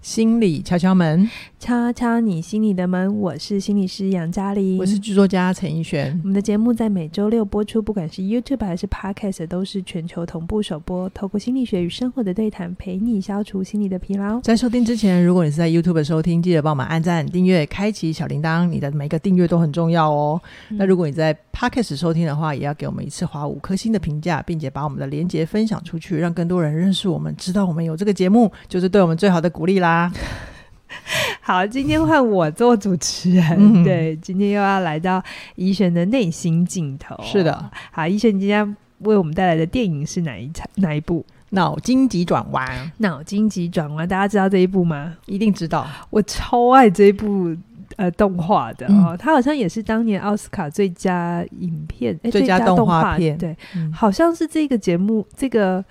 心理敲敲门，敲敲你心里的门。我是心理师杨嘉玲，我是剧作家陈奕璇。我们的节目在每周六播出，不管是 YouTube 还是 Podcast，都是全球同步首播。透过心理学与生活的对谈，陪你消除心理的疲劳。在收听之前，如果你是在 YouTube 收听，记得帮我们按赞、订阅、开启小铃铛。你的每个订阅都很重要哦。嗯、那如果你在 Podcast 收听的话，也要给我们一次划五颗星的评价，并且把我们的连结分享出去，让更多人认识我们，知道我们有这个节目，就是对我们最好的鼓励啦。好，今天换我做主持人。嗯、对，今天又要来到怡璇的内心镜头。是的，好，怡璇今天为我们带来的电影是哪一场？哪一部？脑筋急转弯。脑筋急转弯，大家知道这一部吗？一定知道，我超爱这一部呃动画的哦。它、嗯、好像也是当年奥斯卡最佳影片、欸、最佳动画片。对，嗯、好像是这个节目，这个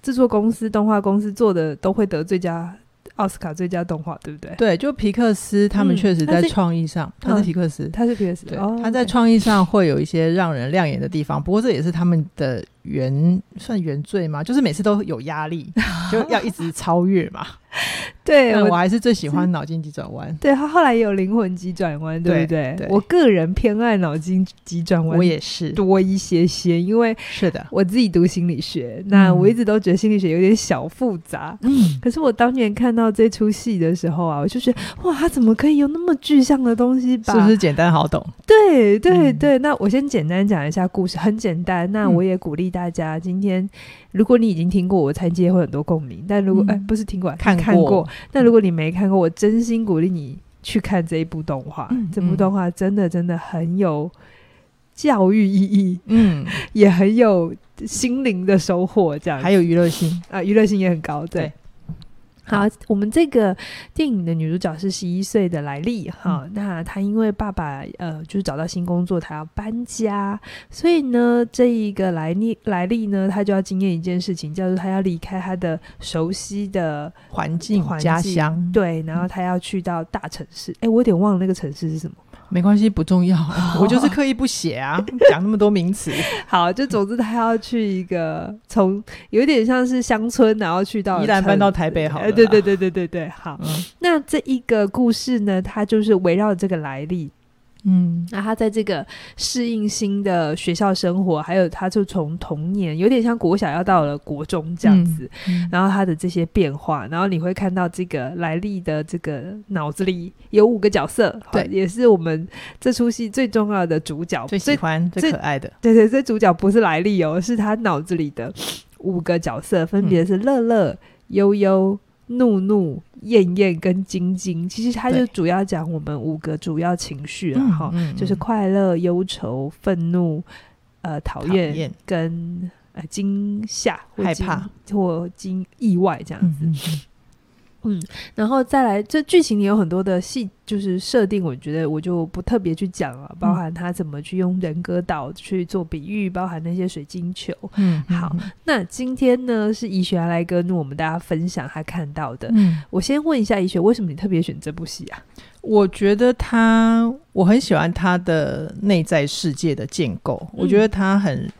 制作公司动画公司做的都会得最佳。奥斯卡最佳动画，对不对？对，就皮克斯，他们确实在创意上，他是皮克斯，他是皮克斯，对，他在创意上会有一些让人亮眼的地方。不过这也是他们的原算原罪吗，就是每次都有压力，就要一直超越嘛。对，我还是最喜欢脑筋急转弯。对，他后来也有灵魂急转弯，对不对？我个人偏爱脑筋急转弯，我也是多一些些，因为是的，我自己读心理学，那我一直都觉得心理学有点小复杂。嗯，可是我当年看到这出戏的时候啊，我就觉得哇，他怎么可以有那么具象的东西？是不是简单好懂？对对对，那我先简单讲一下故事，很简单。那我也鼓励大家，今天如果你已经听过，我猜今天会很多共鸣。但如果哎，不是听过，看看过。但如果你没看过，我真心鼓励你去看这一部动画。嗯、这部动画真的真的很有教育意义，嗯，也很有心灵的收获，这样还有娱乐性啊，娱乐性也很高，对。对好，我们这个电影的女主角是十一岁的莱利哈。那她因为爸爸呃，就是找到新工作，她要搬家，所以呢，这一个莱利莱利呢，她就要经验一件事情，叫做她要离开她的熟悉的环境、家乡，对，然后她要去到大城市。哎，我有点忘了那个城市是什么。没关系，不重要。我就是刻意不写啊，讲那么多名词。好，就总之他要去一个从有点像是乡村，然后去到宜兰搬到台北好了。对对对对对对，好。嗯、那这一个故事呢，它就是围绕这个莱莉。嗯，那他在这个适应新的学校生活，还有他就从童年有点像国小要到了国中这样子，嗯嗯、然后他的这些变化，然后你会看到这个来历的这个脑子里有五个角色，对，也是我们这出戏最重要的主角，最喜欢、最，最可爱的。对对，这主角不是来历哦，是他脑子里的五个角色，分别是乐乐、忧忧。怒怒、厌厌跟惊惊，其实它就主要讲我们五个主要情绪了，哈、嗯，就是快乐、忧愁、愤怒、呃、讨厌跟呃惊吓、害怕。或惊意外这样子。嗯嗯嗯，然后再来，这剧情里有很多的细，就是设定，我觉得我就不特别去讲了，包含他怎么去用人格岛去做比喻，包含那些水晶球。嗯，好，那今天呢是怡璇来跟我们大家分享他看到的。嗯，我先问一下怡璇，为什么你特别选这部戏啊？我觉得他，我很喜欢他的内在世界的建构，嗯、我觉得他很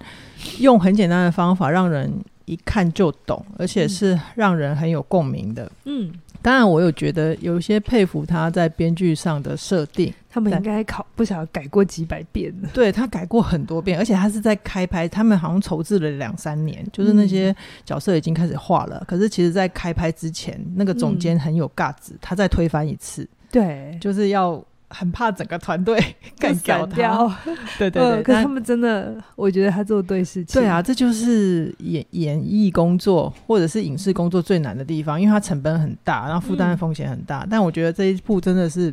用很简单的方法让人。一看就懂，而且是让人很有共鸣的。嗯，当然，我有觉得有一些佩服他在编剧上的设定。他们应该考不晓得改过几百遍了。对，他改过很多遍，而且他是在开拍，他们好像筹资了两三年，就是那些角色已经开始画了。嗯、可是其实，在开拍之前，那个总监很有 guts，他再推翻一次。对，就是要。很怕整个团队 干掉他，对对 对、呃。可是他们真的，我觉得他做对事情。对啊，这就是演演艺工作或者是影视工作最难的地方，因为它成本很大，然后负担的风险很大。嗯、但我觉得这一部真的是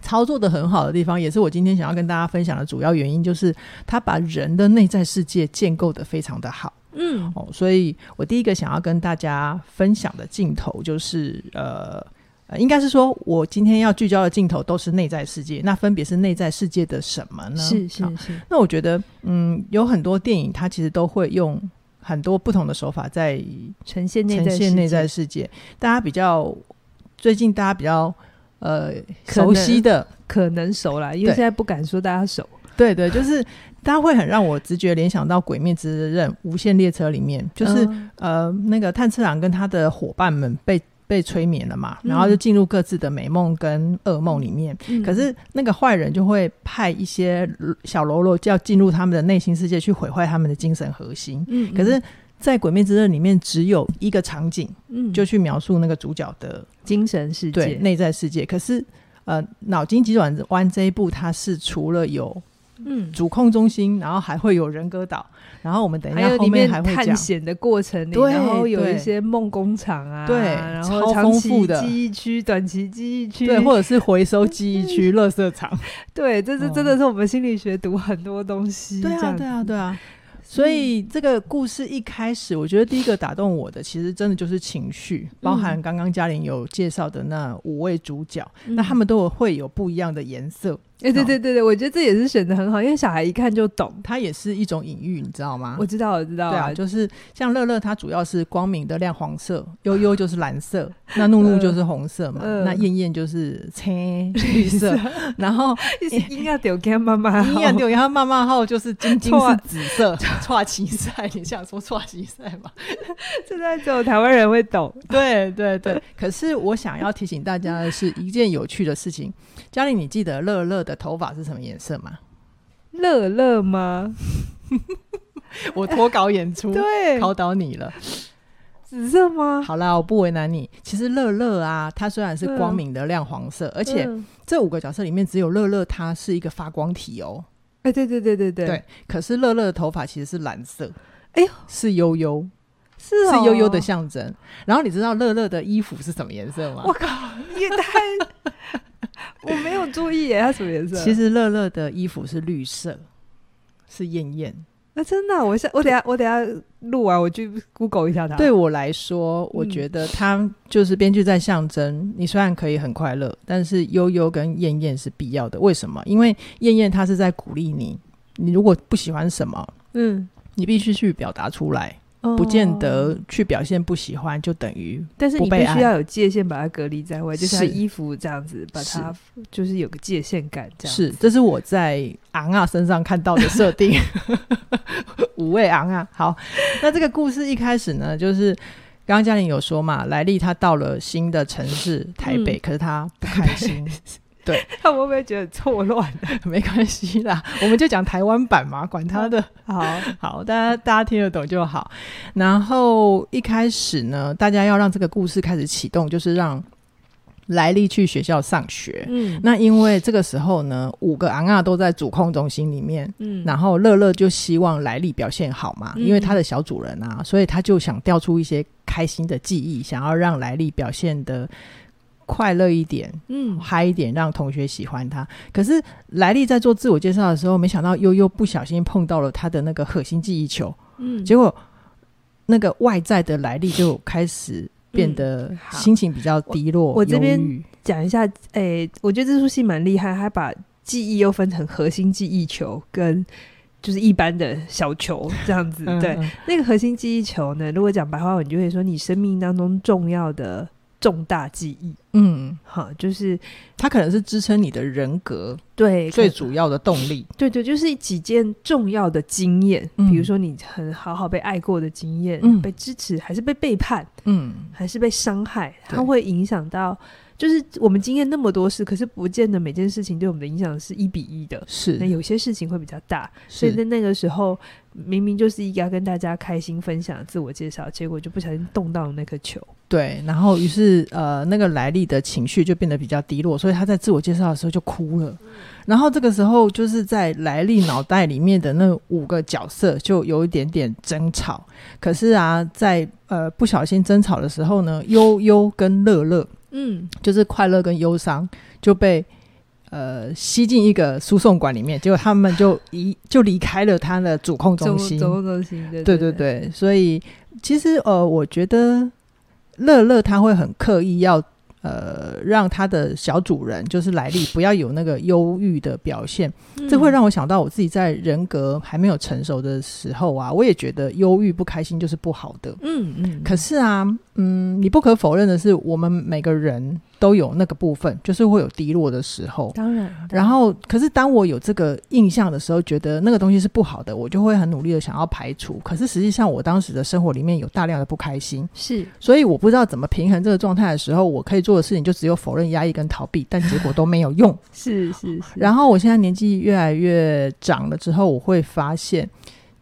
操作的很好的地方，也是我今天想要跟大家分享的主要原因，就是他把人的内在世界建构的非常的好。嗯，哦，所以我第一个想要跟大家分享的镜头就是呃。呃，应该是说，我今天要聚焦的镜头都是内在世界，那分别是内在世界的什么呢？是是是。那我觉得，嗯，有很多电影它其实都会用很多不同的手法在呈现内呈现内在世界。大家比较最近大家比较呃熟悉的可能，熟啦，因为现在不敢说大家熟。对对，就是大家会很让我直觉联想到《鬼灭之刃》无限列车里面，就是、嗯、呃那个炭治郎跟他的伙伴们被。被催眠了嘛，然后就进入各自的美梦跟噩梦里面。嗯、可是那个坏人就会派一些小喽啰，就要进入他们的内心世界去毁坏他们的精神核心。嗯，可是，在《鬼灭之刃》里面只有一个场景，嗯，就去描述那个主角的精神世界、对内在世界。可是，呃，脑筋急转弯这一部，它是除了有嗯。主控中心，然后还会有人格岛。然后我们等一下后面还会讲。探险的过程里，对，然后有一些梦工厂啊，对，然后长期记忆区、短期记忆区，对，或者是回收记忆区、垃圾场，对，这是真的是我们心理学读很多东西，对啊，对啊，对啊。所以这个故事一开始，我觉得第一个打动我的，其实真的就是情绪，包含刚刚嘉玲有介绍的那五位主角，嗯、那他们都会有不一样的颜色。哎，欸、对对对对，我觉得这也是选的很好，因为小孩一看就懂，它也是一种隐喻，你知道吗？我知道，我知道，对啊，就是像乐乐，它主要是光明的亮黄色，悠悠 就是蓝色，那怒怒就是红色嘛，那燕燕就是青绿色，然后应该丢给妈妈，应该丢给他妈妈后就是晶晶是紫色，剉奇赛，你想说剉奇赛吗？现在只有台湾人会懂，对对对。可是我想要提醒大家的是一件有趣的事情，嘉玲，你记得乐乐的头发是什么颜色吗？乐乐吗？我脱稿演出，对，考倒你了。紫色吗？好啦，我不为难你。其实乐乐啊，它虽然是光明的亮黄色，嗯、而且这五个角色里面只有乐乐，它是一个发光体哦。哎、欸，对对对对对。对，可是乐乐的头发其实是蓝色。哎呦，是悠悠，是、哦、是悠悠的象征。然后你知道乐乐的衣服是什么颜色吗？我靠，你也太…… 我没有注意耶，它什么颜色？其实乐乐的衣服是绿色，是艳艳。那、啊、真的、啊，我下我等下我等下录完我去 Google 一下它。对我来说，我觉得它就是编剧在象征、嗯、你虽然可以很快乐，但是悠悠跟燕燕是必要的。为什么？因为燕燕她是在鼓励你，你如果不喜欢什么，嗯，你必须去表达出来。不见得去表现不喜欢，就等于，但是你必须要有界限，把它隔离在外，就像衣服这样子，把它就是有个界限感。这样是，这是我在昂啊身上看到的设定。五位昂啊，好，那这个故事一开始呢，就是刚刚嘉玲有说嘛，莱利他到了新的城市台北，嗯、可是他不开心。对，他们会不会觉得错乱？没关系啦，我们就讲台湾版嘛，管他的。好好，大家大家听得懂就好。然后一开始呢，大家要让这个故事开始启动，就是让莱莉去学校上学。嗯，那因为这个时候呢，五个昂啊都在主控中心里面。嗯，然后乐乐就希望莱莉表现好嘛，嗯、因为他的小主人啊，所以他就想调出一些开心的记忆，想要让莱莉表现的。快乐一点，嗯，嗨一点，让同学喜欢他。可是莱利在做自我介绍的时候，没想到悠悠不小心碰到了他的那个核心记忆球，嗯，结果那个外在的莱利就开始变得心情比较低落。嗯、我，我这边讲一下，诶、欸，我觉得这出戏蛮厉害，还把记忆又分成核心记忆球跟就是一般的小球这样子。对，嗯嗯那个核心记忆球呢，如果讲白话文，你就会说你生命当中重要的。重大记忆，嗯，好，就是它可能是支撑你的人格，对，最主要的动力，对对，就是几件重要的经验，嗯、比如说你很好好被爱过的经验，嗯、被支持还是被背叛，嗯，还是被伤害，它会影响到。就是我们经验那么多事，可是不见得每件事情对我们的影响是一比一的。是，那有些事情会比较大，所以在那个时候，明明就是应该跟大家开心分享自我介绍，结果就不小心动到了那颗球。对，然后于是呃，那个来历的情绪就变得比较低落，所以他在自我介绍的时候就哭了。嗯、然后这个时候，就是在来历脑袋里面的那五个角色就有一点点争吵。可是啊，在呃不小心争吵的时候呢，悠悠跟乐乐。嗯，就是快乐跟忧伤就被呃吸进一个输送管里面，结果他们就一 就离开了他的主控中心。主控中心，对对对，对，所以其实呃，我觉得乐乐他会很刻意要。呃，让他的小主人就是莱莉不要有那个忧郁的表现，嗯、这会让我想到我自己在人格还没有成熟的时候啊，我也觉得忧郁不开心就是不好的。嗯嗯。可是啊，嗯，你不可否认的是，我们每个人都有那个部分，就是会有低落的时候。当然，然后可是当我有这个印象的时候，觉得那个东西是不好的，我就会很努力的想要排除。可是实际上，我当时的生活里面有大量的不开心，是，所以我不知道怎么平衡这个状态的时候，我可以做的事情就只有否认、压抑跟逃避，但结果都没有用。是是是。然后我现在年纪越来越长了之后，我会发现，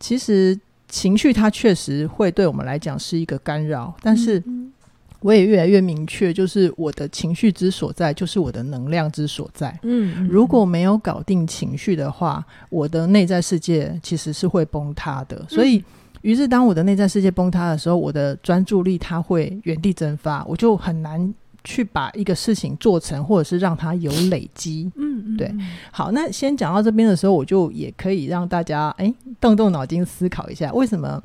其实情绪它确实会对我们来讲是一个干扰，但是。嗯我也越来越明确，就是我的情绪之所在，就是我的能量之所在。嗯，如果没有搞定情绪的话，我的内在世界其实是会崩塌的。所以，于是当我的内在世界崩塌的时候，我的专注力它会原地蒸发，我就很难去把一个事情做成，或者是让它有累积。嗯，对。好，那先讲到这边的时候，我就也可以让大家哎动动脑筋思考一下，为什么？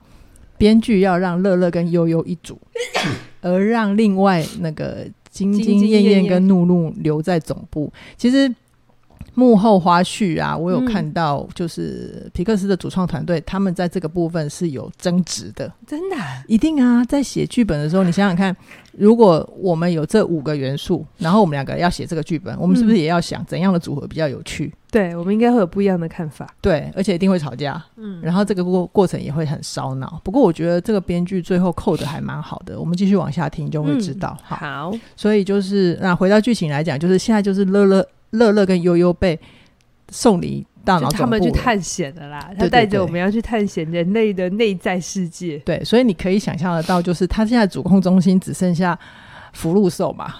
编剧要让乐乐跟悠悠一组，而让另外那个晶晶、燕燕跟怒怒留在总部。其实幕后花絮啊，我有看到，就是皮克斯的主创团队他们在这个部分是有争执的。真的？一定啊！在写剧本的时候，你想想看。如果我们有这五个元素，然后我们两个要写这个剧本，我们是不是也要想怎样的组合比较有趣？对，我们应该会有不一样的看法。对，而且一定会吵架。嗯，然后这个过过程也会很烧脑。不过我觉得这个编剧最后扣的还蛮好的。我们继续往下听就会知道。嗯、好，所以就是那回到剧情来讲，就是现在就是乐乐乐乐跟悠悠被送离。大脑他们去探险的啦，他带着我们要去探险人类的内在世界。对，所以你可以想象得到，就是他现在主控中心只剩下福禄寿嘛，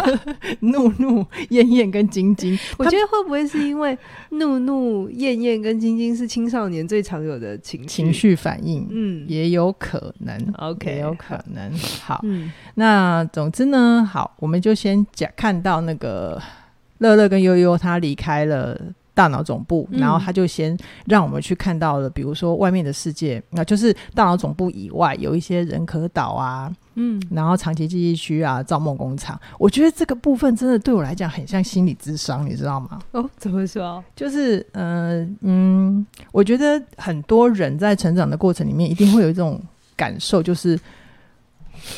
怒怒、燕燕跟晶晶。我觉得会不会是因为怒怒、燕燕跟晶晶是青少年最常有的情情绪反应？嗯，也有可能。OK，也有可能。好，嗯、那总之呢，好，我们就先讲看到那个乐乐跟悠悠他离开了。大脑总部，然后他就先让我们去看到了，比如说外面的世界，那就是大脑总部以外有一些人可岛啊，嗯，然后长期记忆区啊，造梦工厂。我觉得这个部分真的对我来讲很像心理智商，你知道吗？哦，怎么说？就是，嗯、呃、嗯，我觉得很多人在成长的过程里面，一定会有一种感受，就是。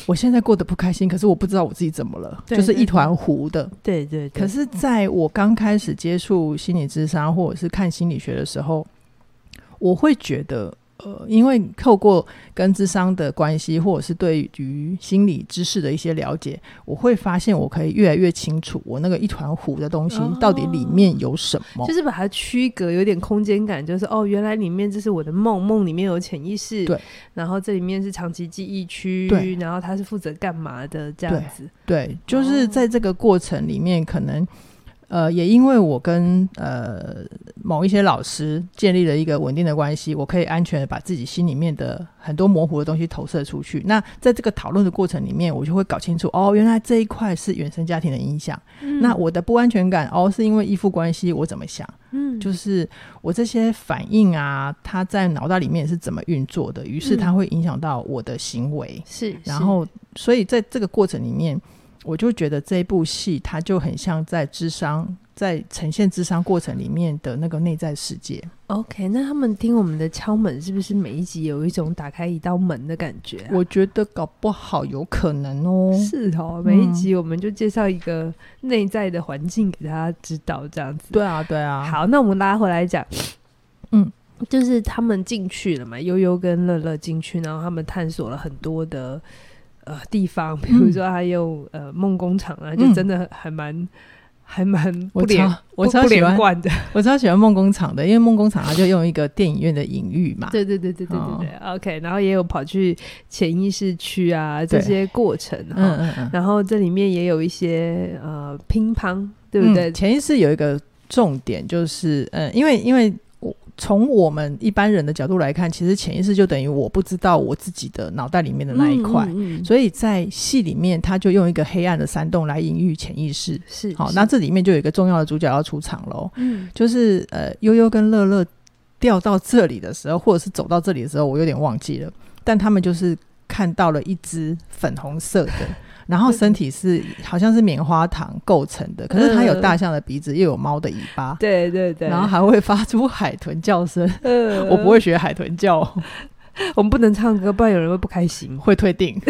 我现在过得不开心，可是我不知道我自己怎么了，就是一团糊的。对对，对。可是在我刚开始接触心理智商或者是看心理学的时候，我会觉得。呃，因为透过跟智商的关系，或者是对于心理知识的一些了解，我会发现我可以越来越清楚，我那个一团糊的东西到底里面有什么。哦、就是把它区隔，有点空间感，就是哦，原来里面这是我的梦，梦里面有潜意识，对，然后这里面是长期记忆区，对，然后它是负责干嘛的这样子，对，对，就是在这个过程里面可能。呃，也因为我跟呃某一些老师建立了一个稳定的关系，我可以安全的把自己心里面的很多模糊的东西投射出去。那在这个讨论的过程里面，我就会搞清楚，哦，原来这一块是原生家庭的影响。那我的不安全感，哦，是因为依附关系，我怎么想？嗯，就是我这些反应啊，它在脑袋里面是怎么运作的？于是它会影响到我的行为。是，然后，所以在这个过程里面。我就觉得这一部戏，它就很像在智商，在呈现智商过程里面的那个内在世界。OK，那他们听我们的敲门，是不是每一集有一种打开一道门的感觉啊？我觉得搞不好有可能哦。是哦，每一集我们就介绍一个内在的环境给大家知道，这样子。对啊，对啊。好，那我们拉回来讲，嗯，就是他们进去了嘛，悠悠跟乐乐进去，然后他们探索了很多的。呃，地方，比如说还有、嗯、呃梦工厂啊，就真的还蛮、嗯、还蛮不连我超喜欢的，我超喜欢梦工厂的，因为梦工厂它就用一个电影院的隐喻嘛，对对对对对对对、哦、，OK，然后也有跑去潜意识区啊这些过程，嗯嗯嗯，然后这里面也有一些呃乒乓，对不对？潜、嗯、意识有一个重点就是，嗯，因为因为。从我们一般人的角度来看，其实潜意识就等于我不知道我自己的脑袋里面的那一块，嗯嗯嗯，所以在戏里面他就用一个黑暗的山洞来隐喻潜意识。是，好，那这里面就有一个重要的主角要出场喽，嗯，就是呃悠悠跟乐乐掉到这里的时候，或者是走到这里的时候，我有点忘记了，但他们就是看到了一只粉红色的。然后身体是好像是棉花糖构成的，可是它有大象的鼻子，又有猫的尾巴，对对对，然后还会发出海豚叫声。我不会学海豚叫。我们不能唱歌，不然有人会不开心，会退订。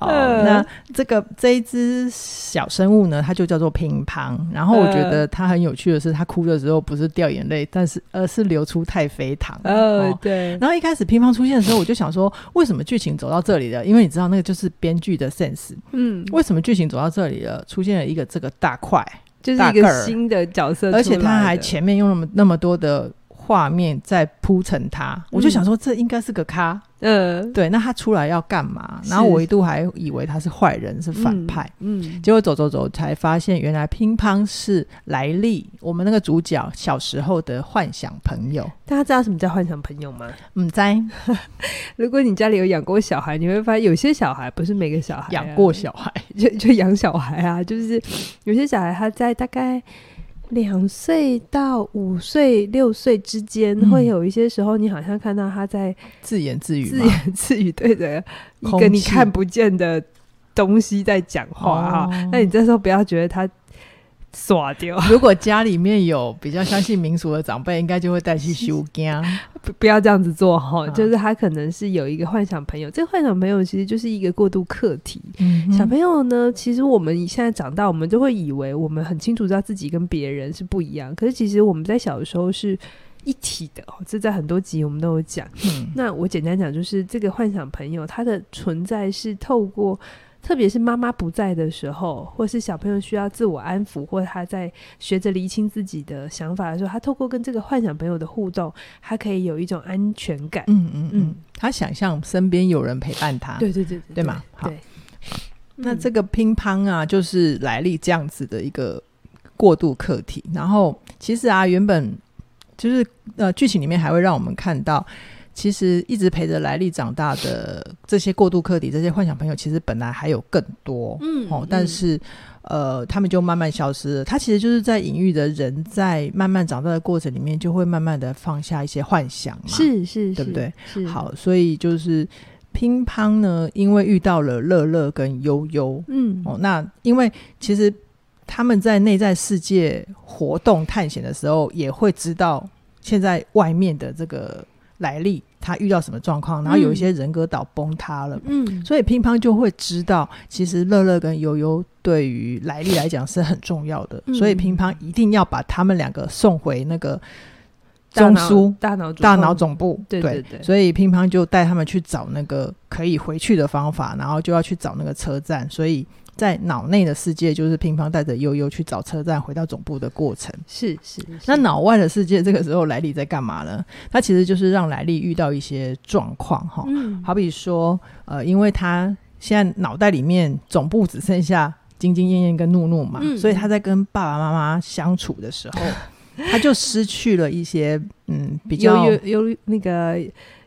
好，那这个这一只小生物呢，它就叫做乒乓。然后我觉得它很有趣的是，它哭的时候不是掉眼泪，但是而是流出太妃糖。呃，对。然后一开始乒乓出现的时候，我就想说，为什么剧情走到这里了？因为你知道，那个就是编剧的 sense。嗯，为什么剧情走到这里了，出现了一个这个大块，就是一个新的角色，而且他还前面用那么那么多的。画面在铺陈他，嗯、我就想说，这应该是个咖，嗯，对。那他出来要干嘛？然后我一度还以为他是坏人，是反派，嗯，嗯，结果走走走才发现，原来乒乓是莱莉，我们那个主角小时候的幻想朋友。大家知道什么叫幻想朋友吗？嗯，在。如果你家里有养过小孩，你会发现有些小孩不是每个小孩养、啊、过小孩就就养小孩啊，就是有些小孩他在大概。两岁到五岁、六岁之间，嗯，会有一些时候，你好像看到他在自言自语，自言自语，对着一个你看不见的东西在讲话哈。那你这时候不要觉得他。耍掉！如果家里面有比较相信民俗的长辈，应该就会带去收惊。不不要这样子做哈，就是他可能是有一个幻想朋友，这个幻想朋友其实就是一个过渡课题。嗯、小朋友呢，其实我们现在长大，我们就会以为我们很清楚知道自己跟别人是不一样，可是其实我们在小的时候是一体的。这在很多集我们都有讲。嗯，那我简单讲，就是这个幻想朋友，他的存在是透过。特别是妈妈不在的时候，或是小朋友需要自我安抚，或者他在学着厘清自己的想法的时候，他透过跟这个幻想朋友的互动，他可以有一种安全感。嗯嗯嗯，他想象身边有人陪伴他。对对对对，对吗？好。对那这个乒乓啊，就是来历这样子的一个过渡课题。然后其实啊，原本就是呃，剧情里面还会让我们看到。其实一直陪着莱利长大的这些过渡客体，这些幻想朋友，其实本来还有更多，嗯，哦，但是，呃，他们就慢慢消失了。他其实就是在隐喻的人在慢慢长大的过程里面，就会慢慢的放下一些幻想嘛，是是，对不对？好，所以就是乒乓呢，因为遇到了乐乐跟悠悠，嗯，哦，那因为其实他们在内在世界活动探险的时候，也会知道现在外面的这个。莱莉他遇到什么状况，然后有一些人格岛崩塌了，嗯，所以乒乓就会知道，其实乐乐跟悠悠对于来历来讲是很重要的，嗯，所以乒乓一定要把他们两个送回那个中枢大脑大脑总部，对对。对，所以乒乓就带他们去找那个可以回去的方法，然后就要去找那个车站，所以。在脑内的世界，就是乒乓带着悠悠去找车站，回到总部的过程。是是，是。那脑外的世界，这个时候莱利在干嘛呢？他其实就是让莱利遇到一些状况，哈、嗯，好比说，呃，因为他现在脑袋里面总部只剩下兢兢业业跟怒怒嘛、嗯，所以他在跟爸爸妈妈相处的时候，他就失去了一些，嗯，比较有有，有那个。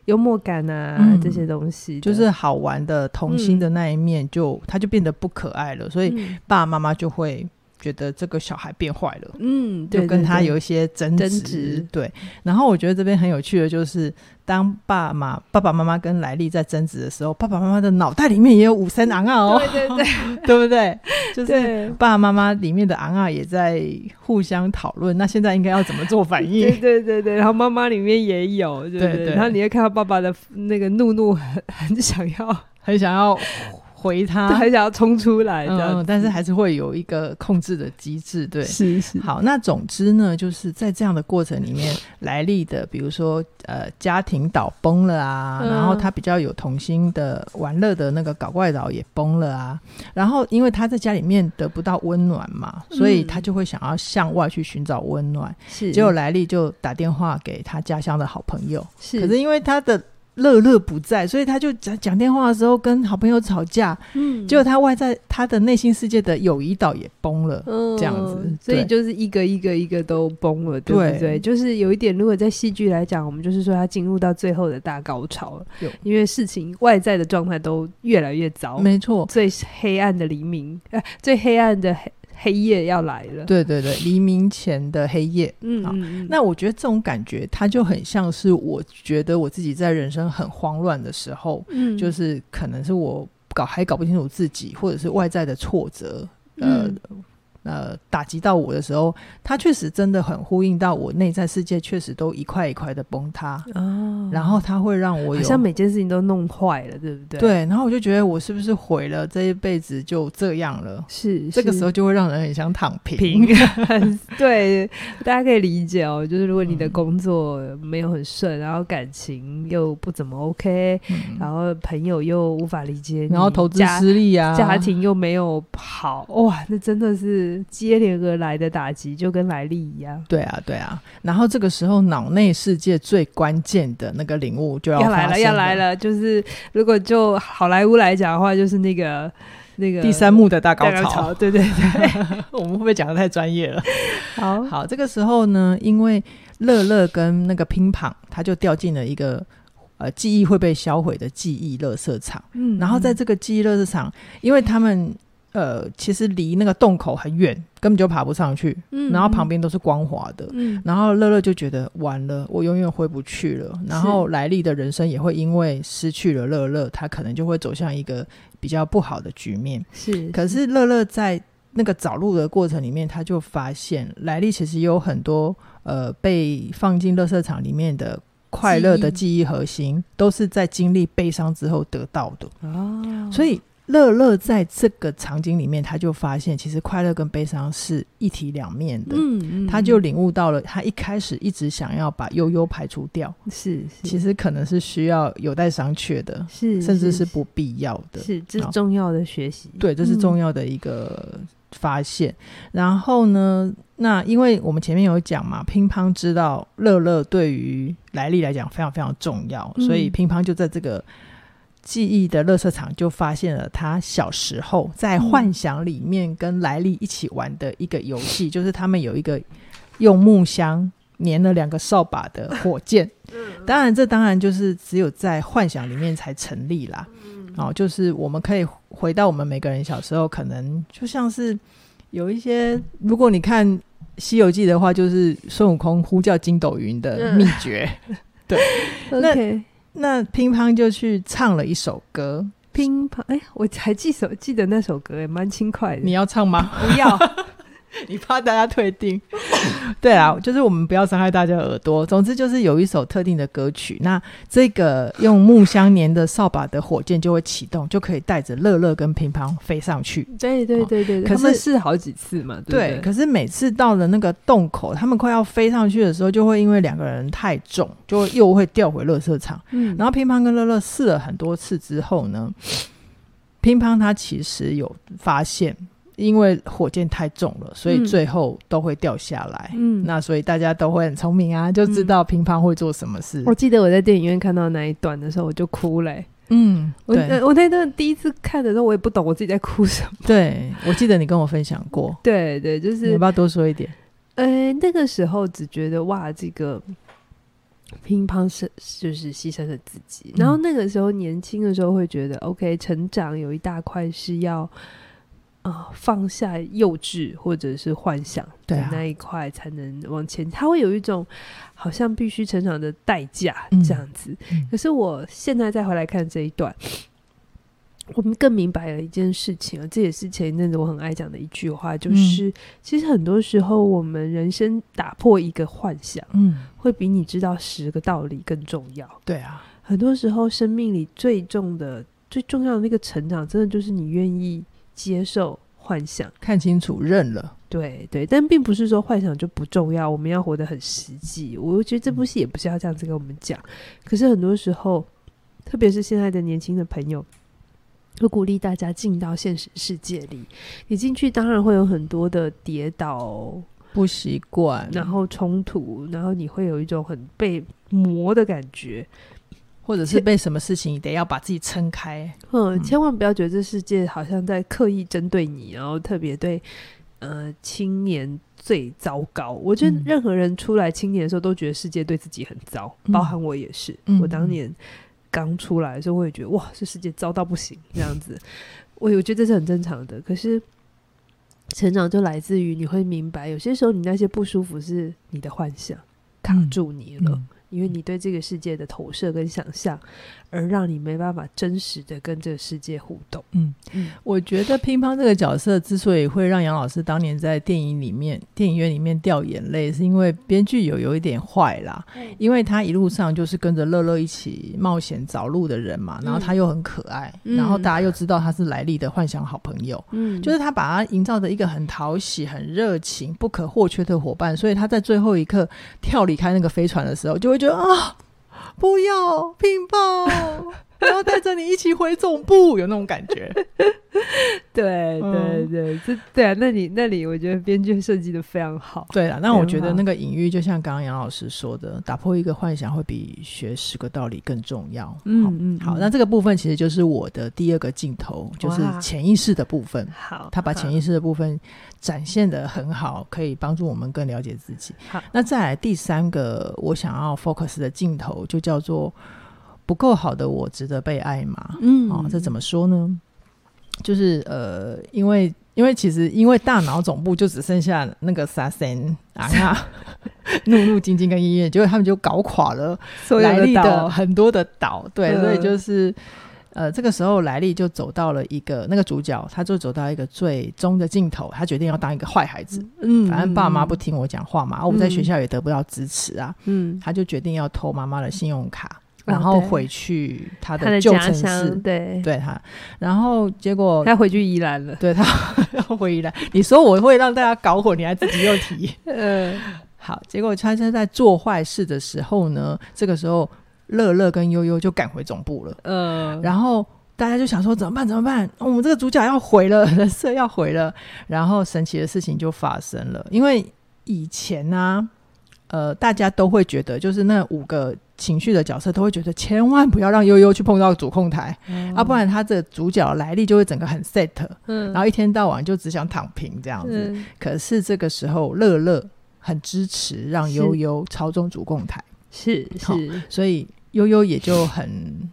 幽默感啊、嗯，这些东西就是好玩的童心的那一面就，就、嗯、他就变得不可爱了，所以爸爸妈妈就会觉得这个小孩变坏了，嗯，就跟他有一些争执，对。然后我觉得这边很有趣的就是。当爸妈、爸爸妈妈跟莱利在争执的时候，爸爸妈妈的脑袋里面也有五声昂啊哦，对对对，对不对？就是爸爸妈妈里面的昂啊也在互相讨论，那现在应该要怎么做反应？对对对对，然后妈妈里面也有，对对，对，对对，然后你会看到爸爸的那个怒怒很很想要，很想要。回他还想要冲出来的、嗯，但是还是会有一个控制的机制，对，是是。好，那总之呢，就是在这样的过程里面，莱莉的，比如说呃，家庭岛崩了啊，嗯、然后他比较有童心的玩乐的那个搞怪岛也崩了啊，然后因为他在家里面得不到温暖嘛，所以他就会想要向外去寻找温暖，是、嗯。结果莱莉就打电话给他家乡的好朋友，是。可是因为他的。乐乐不在，所以他就讲讲电话的时候跟好朋友吵架，嗯，结果他外在他的内心世界的友谊岛也崩了，嗯，这样子，所以就是一个一个一个都崩了，对不对？对，就是有一点，如果在戏剧来讲，我们就是说他进入到最后的大高潮了，因为事情外在的状态都越来越糟，没错，最黑暗的黎明，呃，最黑暗的黑。夜要来了，对对对，黎明前的黑夜。嗯，好，那我觉得这种感觉，它就很像是我觉得我自己在人生很慌乱的时候，嗯，就是可能是我搞还搞不清楚自己，或者是外在的挫折，呃，呃，打击到我的时候，它确实真的很呼应到我内在世界，确实都一块一块的崩塌。哦，然后它会让我有好像每件事情都弄坏了，对不对？对，然后我就觉得我是不是毁了这一辈子就这样了？是，这个时候就会让人很想躺平。平 对，大家可以理解哦。就是如果你的工作没有很顺，然后感情又不怎么 OK，嗯，然后朋友又无法理解你，然后投资失利啊，家庭又没有好，哇，那真的是。接连而来的打击就跟来历一样，对啊，对啊。然后这个时候，脑内世界最关键的那个领悟就要，要来了，要来了。就是如果就好莱坞来讲的话，就是那个那个第三幕的大高潮。高潮对对对，我们会不会讲的太专业了？好好，这个时候呢，因为乐乐跟那个乒乓，他就掉进了一个呃记忆会被销毁的记忆垃圾场。嗯，然后在这个记忆垃圾场，因为他们。呃，其实离那个洞口很远，根本就爬不上去。嗯，然后旁边都是光滑的。嗯，然后乐乐就觉得完了，我永远回不去了。然后莱利的人生也会因为失去了乐乐，他可能就会走向一个比较不好的局面。是，可是乐乐在那个找路的过程里面，他就发现莱利其实有很多呃被放进垃圾场里面的快乐的记忆核心，都是在经历悲伤之后得到的。哦，所以。乐乐在这个场景里面，他就发现其实快乐跟悲伤是一体两面的。嗯，嗯，他就领悟到了，他一开始一直想要把悠悠排除掉，是，是其实可能是需要有待商榷的，是，甚至是不必要的，是，这是重要的学习。对，这是重要的一个发现。嗯、然后呢，那因为我们前面有讲嘛，乒乓知道乐乐对于来历来讲非常非常重要，嗯、所以乒乓就在这个。记忆的垃圾场就发现了他小时候在幻想里面跟莱利一起玩的一个游戏，嗯、就是他们有一个用木箱粘了两个扫把的火箭。当然，这当然就是只有在幻想里面才成立啦。哦，就是我们可以回到我们每个人小时候，可能就像是有一些，如果你看《西游记》的话，就是孙悟空呼叫筋斗云的秘诀。对，那。那乒乓就去唱了一首歌，乒乓，哎、欸，我还记首记得那首歌，也蛮轻快的。你要唱吗？不要。你怕大家退订？对啊，就是我们不要伤害大家耳朵。总之就是有一首特定的歌曲，那这个用木箱粘的扫把的火箭就会启动，就可以带着乐乐跟乒乓飞上去。对对对对，可是试好几次嘛，对，对，对。可是每次到了那个洞口，他们快要飞上去的时候，就会因为两个人太重，就又会掉回乐色场。嗯，然后乒乓跟乐乐试了很多次之后呢，乒乓他其实有发现。因为火箭太重了，所以最后都会掉下来。嗯，那所以大家都会很聪明啊，就知道乒乓会做什么事。我记得我在电影院看到那一段的时候，我就哭嘞、欸。嗯，我我那段第一次看的时候，我也不懂我自己在哭什么。对，我记得你跟我分享过。对对，就是你要不要多说一点？呃，那个时候只觉得哇，这个乒乓是就是牺牲了自己。然后那个时候年轻的时候会觉得，OK，成长有一大块是要。啊，放下幼稚或者是幻想的那一块，才能往前。他会有一种好像必须成长的代价这样子。可是我现在再回来看这一段，我们更明白了一件事情啊，这也是前一阵子我很爱讲的一句话，就是、嗯、其实很多时候我们人生打破一个幻想，嗯，会比你知道十个道理更重要。对啊，很多时候生命里最重的、最重要的那个成长，真的就是你愿意。接受幻想，看清楚，认了。对对，但并不是说幻想就不重要，我们要活得很实际。我觉得这部戏也不是要这样子跟我们讲。可是很多时候，特别是现在的年轻的朋友，会鼓励大家进到现实世界里。你进去当然会有很多的跌倒、不习惯，然后冲突，然后你会有一种很被磨的感觉。或者是被什么事情得要把自己撑开，嗯，千万不要觉得这世界好像在刻意针对你，然后特别对呃青年最糟糕。我觉得任何人出来青年的时候都觉得世界对自己很糟，嗯、包含我也是。嗯、我当年刚出来的时候，我也觉得哇，这世界糟到不行这样子。我我觉得这是很正常的。可是成长就来自于你会明白，有些时候你那些不舒服是你的幻想卡住你了。嗯嗯因为你对这个世界的投射跟想象，而让你没办法真实的跟这个世界互动。嗯。嗯，我觉得乒乓这个角色之所以会让杨老师当年在电影里面、电影院里面掉眼泪，是因为编剧有有一点坏啦，因为他一路上就是跟着乐乐一起冒险找路的人嘛，然后他又很可爱，然后大家又知道他是来历的幻想好朋友，嗯，就是他把他营造的一个很讨喜、很热情、不可或缺的伙伴，所以他在最后一刻跳离开那个飞船的时候，就会。觉得啊，不要乒乓，我要带着你一起回总部，有那种感觉。对对对，这对啊，那里那里，我觉得编剧设计的非常好。对啊，那我觉得那个隐喻，就像刚刚杨老师说的，打破一个幻想会比学十个道理更重要。嗯嗯，好，那这个部分其实就是我的第二个镜头，就是潜意识的部分。好，他把潜意识的部分展现的很好，可以帮助我们更了解自己。好，那再来第三个我想要 focus 的镜头，就叫做不够好的我值得被爱吗？嗯，哦，这怎么说呢？就是呃，因为因为其实因为大脑总部就只剩下那个沙森啊，怒怒晶晶跟音乐，结果他们就搞垮了莱莉的很多的岛，对，所以就是呃，这个时候莱利就走到了一个那个主角，他就走到一个最终的尽头，他决定要当一个坏孩子，嗯，反正爸妈不听我讲话嘛，我们在学校也得不到支持啊，嗯，他就决定要偷妈妈的信用卡。然后回去他的旧城市，对对他，然后结果他回去宜兰了，对他 要回宜兰。你说我会让大家搞混，你还自己又提，嗯，好，结果他在做坏事的时候呢，这个时候乐乐跟悠悠就赶回总部了，嗯，然后大家就想说怎么办？怎么办？我们这个主角要毁了，人设要毁了，然后神奇的事情就发生了，因为以前呢，呃，大家都会觉得就是那五个。情绪的角色都会觉得千万不要让悠悠去碰到主控台，嗯、啊，不然他的主角来历就会整个很 set，嗯，然后一天到晚就只想躺平这样子。嗯、可是这个时候乐乐很支持让悠悠操纵主控台，是是，所以悠悠也就很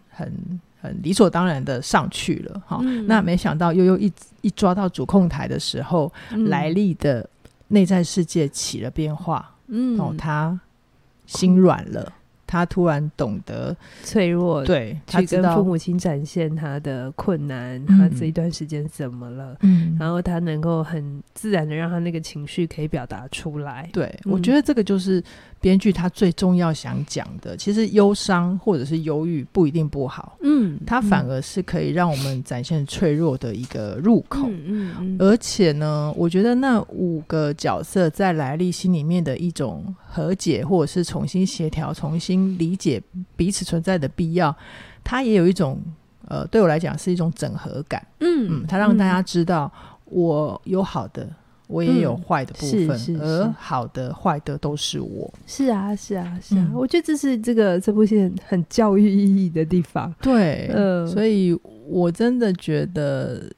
很很理所当然的上去了哈。嗯、那没想到悠悠一一抓到主控台的时候，莱莉、嗯、的内在世界起了变化，嗯，哦，他心软了。他突然懂得脆弱，对，去跟父母亲展现他的困难，嗯、他这一段时间怎么了？嗯，然后他能够很自然的让他那个情绪可以表达出来。对，嗯、我觉得这个就是。编剧他最重要想讲的，其实忧伤或者是忧郁不一定不好，嗯，它反而是可以让我们展现脆弱的一个入口，嗯嗯，嗯，而且呢，我觉得那五个角色在莱莉心里面的一种和解，或者是重新协调、重新理解彼此存在的必要，他也有一种呃，对我来讲是一种整合感，嗯嗯，它让大家知道我有好的。我也有坏的部分，嗯、是是是，而好的、坏的都是我。是啊，是啊，是啊。嗯、我觉得这是这个这部戏很，很教育意义的地方。对，嗯，所以我真的觉得。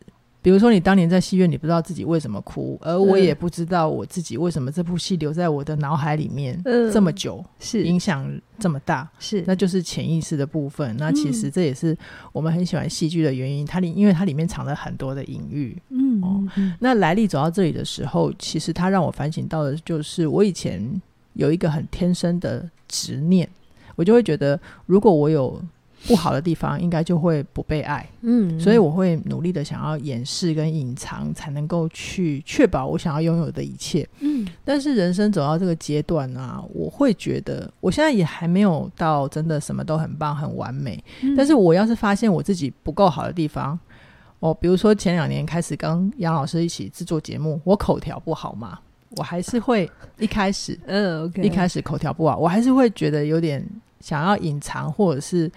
比如说，你当年在戏院，你不知道自己为什么哭，而我也不知道我自己为什么这部戏留在我的脑海里面这么久，嗯、是影响这么大，是那就是潜意识的部分。那其实这也是我们很喜欢戏剧的原因，它里因为它里面藏了很多的隐喻。嗯，哦，那来历走到这里的时候，其实它让我反省到的就是，我以前有一个很天生的执念，我就会觉得，如果我有。不好的地方应该就会不被爱，嗯，所以我会努力的想要掩饰跟隐藏，才能够去确保我想要拥有的一切，嗯。但是人生走到这个阶段啊，我会觉得我现在也还没有到真的什么都很棒很完美，嗯，但是我要是发现我自己不够好的地方，哦，比如说前两年开始跟杨老师一起制作节目，我口条不好嘛，我还是会一开始，嗯一开始口条不好，我还是会觉得有点想要隐藏或者是。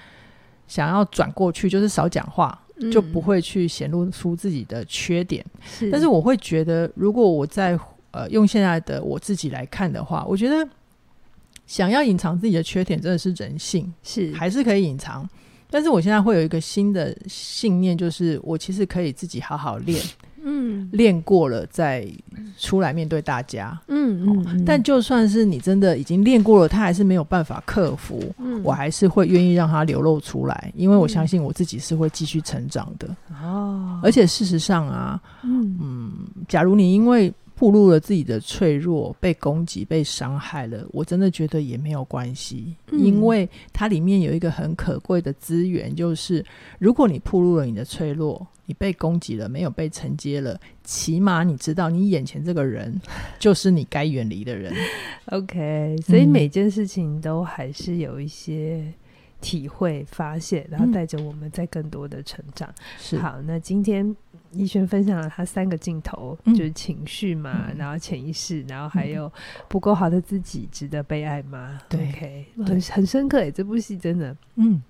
想要转过去，就是少讲话，嗯、就不会去显露出自己的缺点。是，但是我会觉得，如果我在呃用现在的我自己来看的话，我觉得想要隐藏自己的缺点真的是人性，是还是可以隐藏。但是我现在会有一个新的信念，就是我其实可以自己好好练。嗯，练过了再出来面对大家。嗯但就算是你真的已经练过了，他还是没有办法克服。嗯，我还是会愿意让他流露出来，因为我相信我自己是会继续成长的。哦，而且事实上啊，嗯嗯，假如你因为暴露了自己的脆弱，被攻击、被伤害了，我真的觉得也没有关系，嗯、因为它里面有一个很可贵的资源，就是如果你暴露了你的脆弱，你被攻击了，没有被承接了，起码你知道你眼前这个人 就是你该远离的人。OK，所以每件事情都还是有一些。体会、发现，然后带着我们在更多的成长。嗯、是好，那今天逸轩分享了他三个镜头，嗯、就是情绪嘛，嗯、然后潜意识，然后还有不够好的自己，值得被爱吗？对，OK，很很深刻诶，这部戏真的，嗯，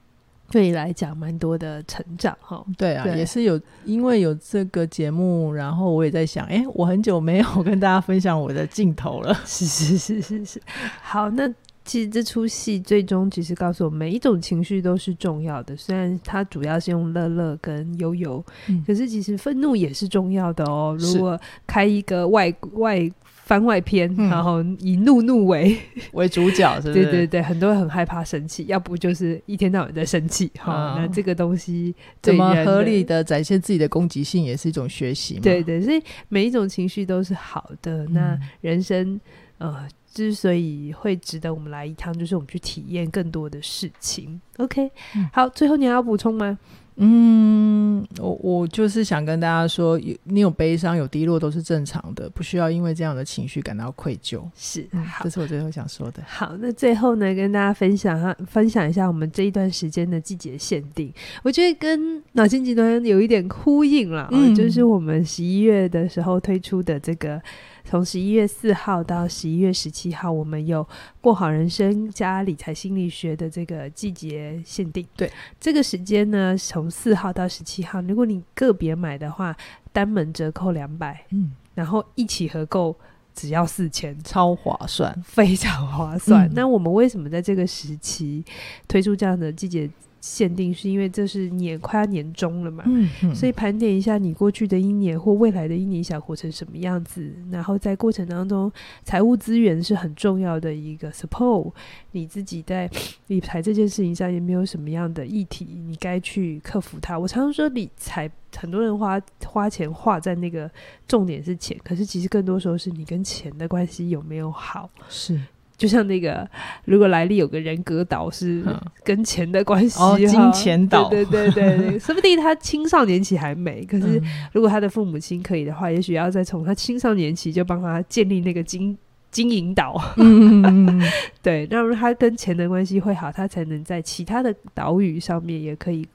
对你来讲蛮多的成长哈。对啊，对也是有，因为有这个节目，然后我也在想，哎，我很久没有跟大家分享我的镜头了。是是是是是，好，那。其实这出戏最终其实告诉我们，每一种情绪都是重要的。虽然它主要是用乐乐跟悠悠，嗯、可是其实愤怒也是重要的哦。如果开一个外外番外篇，嗯、然后以怒怒为为主角，是不是？对对对，很多人很害怕生气，要不就是一天到晚在生气。哈、嗯，那这个东西怎么合理的展现自己的攻击性，也是一种学习嘛。对对，所以每一种情绪都是好的。嗯、那人生，呃。之所以会值得我们来一趟，就是我们去体验更多的事情。OK，、嗯、好，最后你还要补充吗？嗯，我我就是想跟大家说，有你有悲伤、有低落都是正常的，不需要因为这样的情绪感到愧疚。是，这是我最后想说的。好，那最后呢，跟大家分享哈，分享一下我们这一段时间的季节限定，我觉得跟脑筋急转弯有一点呼应了，嗯，就是我们十一月的时候推出的这个。从十一月四号到十一月十七号，我们有过好人生加理财心理学的这个季节限定。对，这个时间呢，从四号到十七号，如果你个别买的话，单门折扣两百，嗯，然后一起合购只要四千，超划算，非常划算。嗯、那我们为什么在这个时期推出这样的季节限定是因为这是年快要年终了嘛，嗯嗯、所以盘点一下你过去的一年或未来的一年想活成什么样子，然后在过程当中，财务资源是很重要的一个 support。你自己在理财这件事情上也没有什么样的议题，你该去克服它？我常常说理财，很多人花花钱花在那个重点是钱，可是其实更多时候是你跟钱的关系有没有好？是。就像那个，如果莱利有个人格岛是跟钱的关系，哦，金钱岛，对对对对，说不定他青少年期还没，可是如果他的父母亲可以的话，也许要再从他青少年期就帮他建立那个金金银岛，嗯，对，让他跟钱的关系会好，他才能在其他的岛屿上面也可以。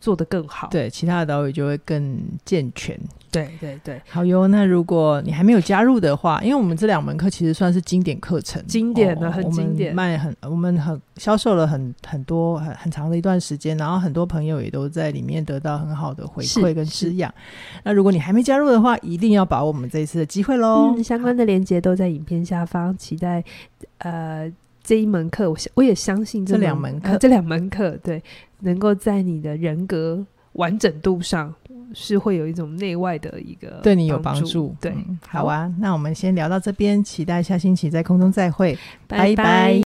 做得更好，对，其他的岛屿就会更健全。对对对，好哟。那如果你还没有加入的话，因为我们这两门课其实算是经典课程，经典的、哦、很经典，卖很，我们很销售了很很多很很长的一段时间，然后很多朋友也都在里面得到很好的回馈跟滋养。那如果你还没加入的话，一定要把握我们这一次的机会喽、嗯。相关的链接都在影片下方，期待呃。这一门课，我我也相信这，两门课、呃，这两门课，对，能够在你的人格完整度上，是会有一种内外的一个对你有帮助。对、嗯，好啊，那我们先聊到这边，期待下星期在空中再会，拜拜。拜拜。